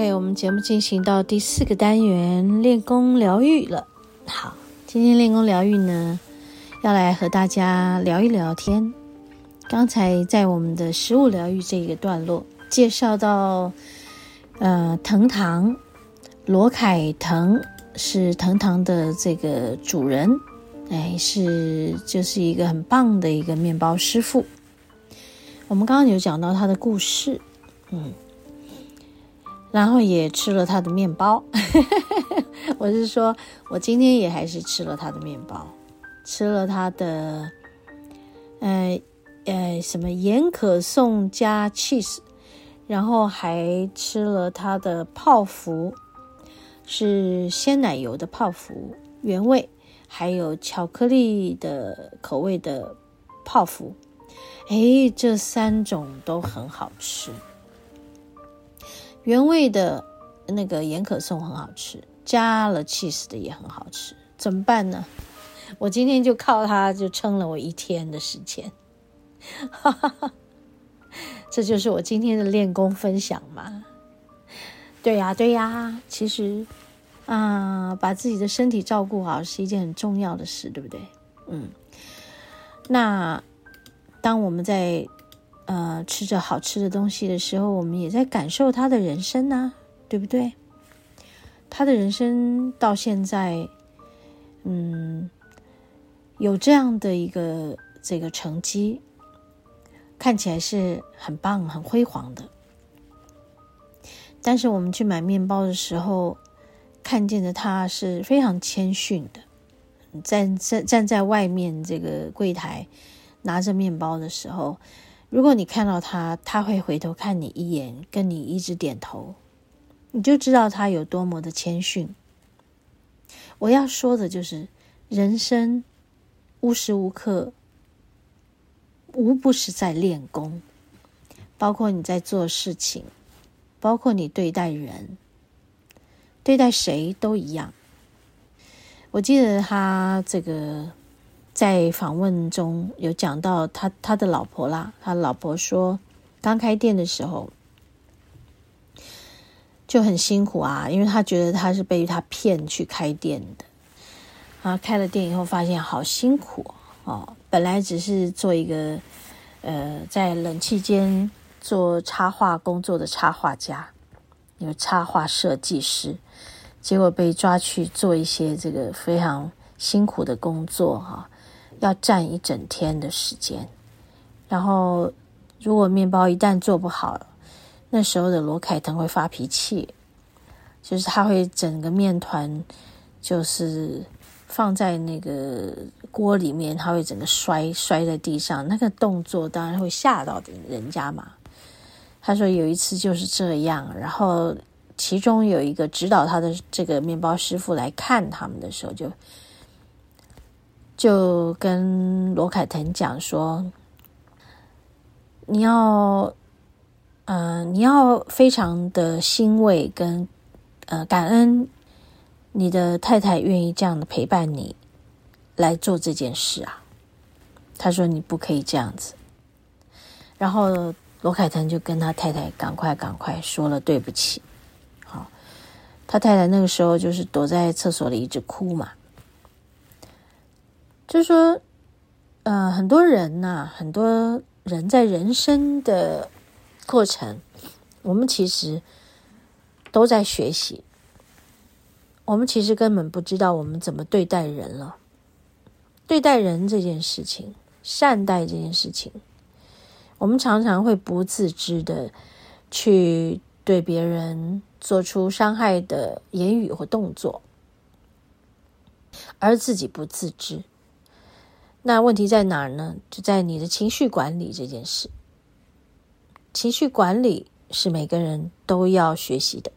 OK，我们节目进行到第四个单元练功疗愈了。好，今天练功疗愈呢，要来和大家聊一聊天。刚才在我们的食物疗愈这一个段落介绍到，呃，藤堂罗凯腾是藤堂的这个主人，哎，是就是一个很棒的一个面包师傅。我们刚刚有讲到他的故事，嗯。然后也吃了他的面包，我是说，我今天也还是吃了他的面包，吃了他的，呃呃什么盐可颂加 cheese，然后还吃了他的泡芙，是鲜奶油的泡芙原味，还有巧克力的口味的泡芙，诶，这三种都很好吃。原味的那个盐可颂很好吃，加了 cheese 的也很好吃，怎么办呢？我今天就靠它就撑了我一天的时间，哈哈哈，这就是我今天的练功分享嘛。对呀，对呀，其实啊，把自己的身体照顾好是一件很重要的事，对不对？嗯，那当我们在。呃，吃着好吃的东西的时候，我们也在感受他的人生呐、啊，对不对？他的人生到现在，嗯，有这样的一个这个成绩，看起来是很棒、很辉煌的。但是我们去买面包的时候，看见的他是非常谦逊的，站站站在外面这个柜台拿着面包的时候。如果你看到他，他会回头看你一眼，跟你一直点头，你就知道他有多么的谦逊。我要说的就是，人生无时无刻无不是在练功，包括你在做事情，包括你对待人，对待谁都一样。我记得他这个。在访问中有讲到他他的老婆啦，他老婆说，刚开店的时候就很辛苦啊，因为他觉得他是被他骗去开店的，啊，开了店以后发现好辛苦哦，本来只是做一个呃在冷气间做插画工作的插画家，有插画设计师，结果被抓去做一些这个非常辛苦的工作哈。要站一整天的时间，然后如果面包一旦做不好，那时候的罗凯腾会发脾气，就是他会整个面团就是放在那个锅里面，他会整个摔摔在地上，那个动作当然会吓到人家嘛。他说有一次就是这样，然后其中有一个指导他的这个面包师傅来看他们的时候就。就跟罗凯腾讲说，你要，呃，你要非常的欣慰跟呃感恩你的太太愿意这样的陪伴你来做这件事啊。他说你不可以这样子。然后罗凯腾就跟他太太赶快赶快说了对不起。好，他太太那个时候就是躲在厕所里一直哭嘛。就是说，呃，很多人呐、很多人在人生的过程，我们其实都在学习。我们其实根本不知道我们怎么对待人了。对待人这件事情，善待这件事情，我们常常会不自知的去对别人做出伤害的言语或动作，而自己不自知。那问题在哪儿呢？就在你的情绪管理这件事。情绪管理是每个人都要学习的。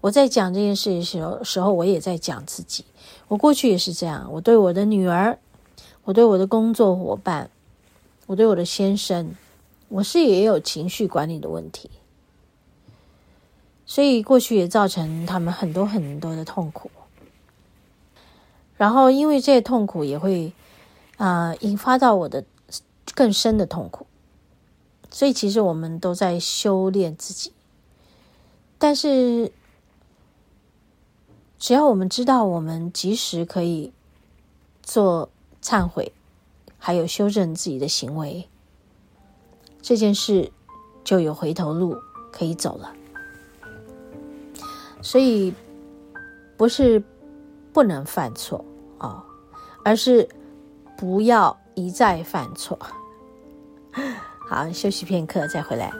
我在讲这件事的时候，时候我也在讲自己。我过去也是这样。我对我的女儿，我对我的工作伙伴，我对我的先生，我是也有情绪管理的问题。所以过去也造成他们很多很多的痛苦。然后因为这些痛苦也会。啊、引发到我的更深的痛苦，所以其实我们都在修炼自己。但是，只要我们知道，我们及时可以做忏悔，还有修正自己的行为，这件事就有回头路可以走了。所以，不是不能犯错啊、哦，而是不要一再犯错。好，休息片刻，再回来。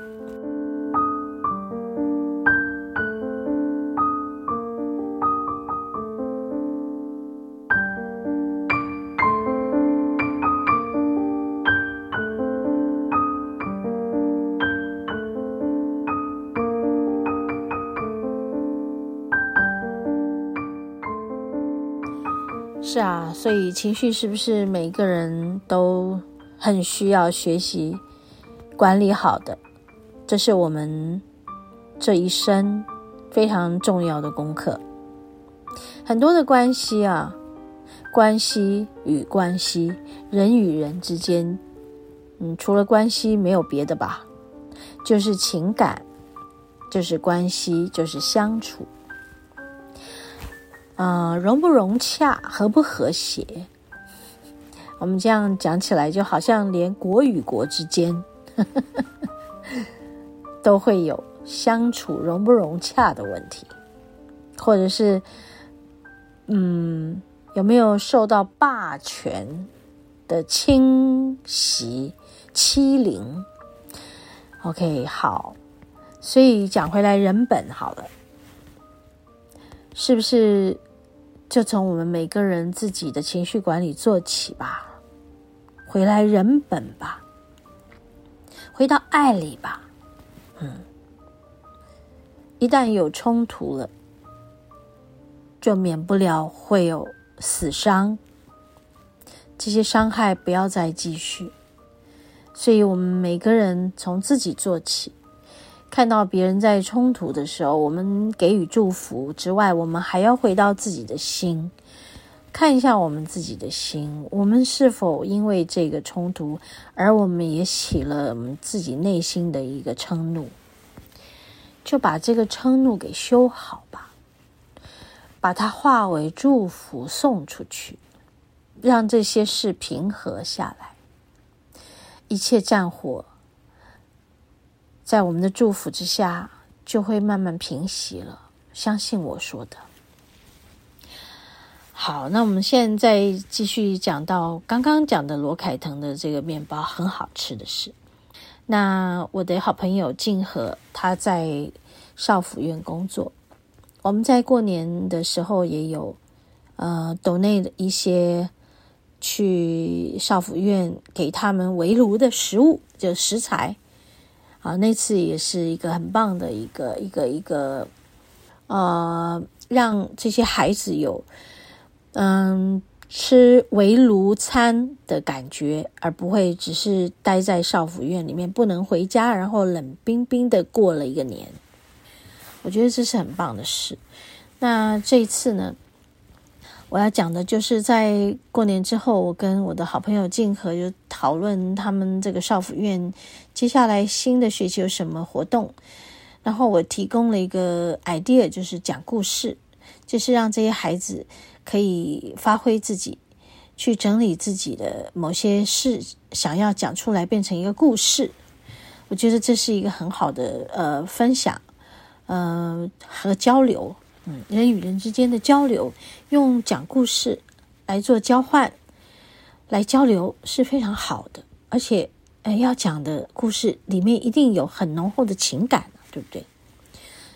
是啊，所以情绪是不是每个人都很需要学习管理好的？这是我们这一生非常重要的功课。很多的关系啊，关系与关系，人与人之间，嗯，除了关系没有别的吧，就是情感，就是关系，就是相处。啊、呃，融不融洽，和不和谐？我们这样讲起来，就好像连国与国之间呵 呵都会有相处融不融洽的问题，或者是，嗯，有没有受到霸权的侵袭、欺凌？OK，好，所以讲回来，人本好了。是不是就从我们每个人自己的情绪管理做起吧？回来人本吧，回到爱里吧。嗯，一旦有冲突了，就免不了会有死伤。这些伤害不要再继续，所以我们每个人从自己做起。看到别人在冲突的时候，我们给予祝福之外，我们还要回到自己的心，看一下我们自己的心，我们是否因为这个冲突而我们也起了我们自己内心的一个嗔怒，就把这个嗔怒给修好吧，把它化为祝福送出去，让这些事平和下来，一切战火。在我们的祝福之下，就会慢慢平息了。相信我说的。好，那我们现在继续讲到刚刚讲的罗凯腾的这个面包很好吃的事。那我的好朋友静和，他在少府院工作。我们在过年的时候也有呃，donate 的一些去少府院给他们围炉的食物，就食材。啊，那次也是一个很棒的一个一个一个，呃，让这些孩子有嗯吃围炉餐的感觉，而不会只是待在少府院里面不能回家，然后冷冰冰的过了一个年。我觉得这是很棒的事。那这一次呢，我要讲的就是在过年之后，我跟我的好朋友静和就讨论他们这个少府院接下来新的学期有什么活动，然后我提供了一个 idea，就是讲故事，就是让这些孩子可以发挥自己，去整理自己的某些事，想要讲出来变成一个故事。我觉得这是一个很好的呃分享，呃和交流。嗯，人与人之间的交流，用讲故事来做交换，来交流是非常好的。而且，呃，要讲的故事里面一定有很浓厚的情感，对不对？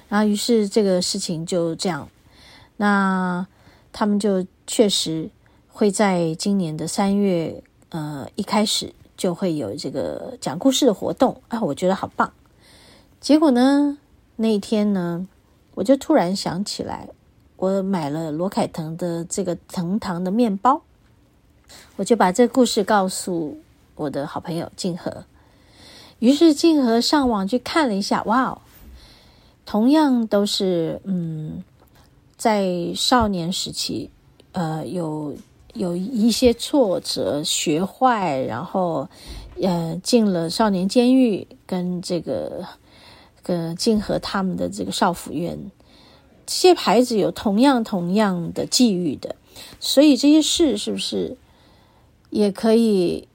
然后，于是这个事情就这样。那他们就确实会在今年的三月，呃，一开始就会有这个讲故事的活动啊，我觉得好棒。结果呢，那一天呢，我就突然想起来，我买了罗凯腾的这个藤糖的面包，我就把这个故事告诉我的好朋友静和。于是静和上网去看了一下，哇哦，同样都是嗯，在少年时期，呃，有有一些挫折，学坏，然后呃，进了少年监狱，跟这个。呃，竟和他们的这个少府院，这些孩子有同样同样的际遇的，所以这些事是不是也可以？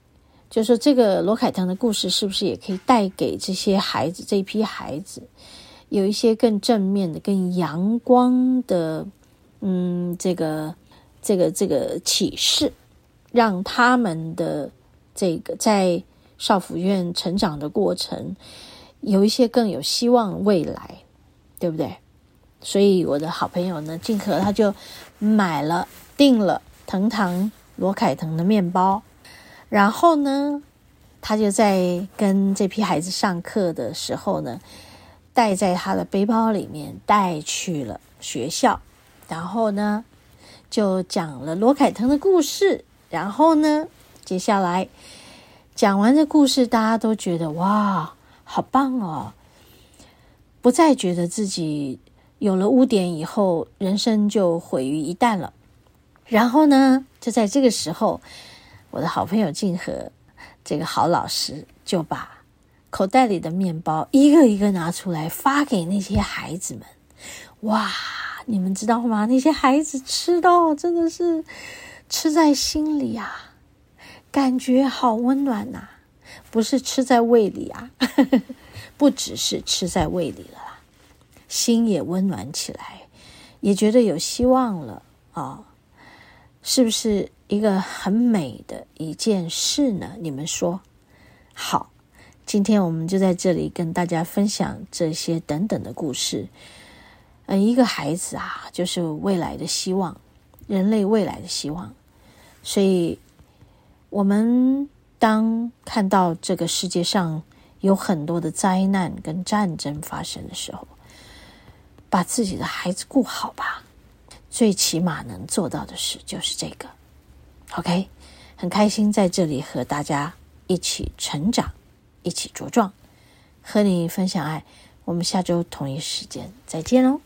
就是说这个罗凯腾的故事是不是也可以带给这些孩子这一批孩子有一些更正面的、更阳光的，嗯，这个这个这个启示，让他们的这个在少府院成长的过程。有一些更有希望未来，对不对？所以我的好朋友呢，静和他就买了订了藤堂罗凯腾的面包，然后呢，他就在跟这批孩子上课的时候呢，带在他的背包里面带去了学校，然后呢，就讲了罗凯腾的故事，然后呢，接下来讲完这故事，大家都觉得哇。好棒哦！不再觉得自己有了污点以后，人生就毁于一旦了。然后呢，就在这个时候，我的好朋友静和这个好老师就把口袋里的面包一个一个拿出来发给那些孩子们。哇，你们知道吗？那些孩子吃到真的是吃在心里啊，感觉好温暖呐、不是吃在胃里啊，不只是吃在胃里了啦，心也温暖起来，也觉得有希望了啊、是不是一个很美的一件事呢？你们说好？今天我们就在这里跟大家分享这些等等的故事。嗯，一个孩子啊，就是未来的希望，人类未来的希望，所以我们。当看到这个世界上有很多的灾难跟战争发生的时候，把自己的孩子顾好吧。最起码能做到的事就是这个。OK，很开心在这里和大家一起成长，一起茁壮，和你分享爱。我们下周同一时间再见喽。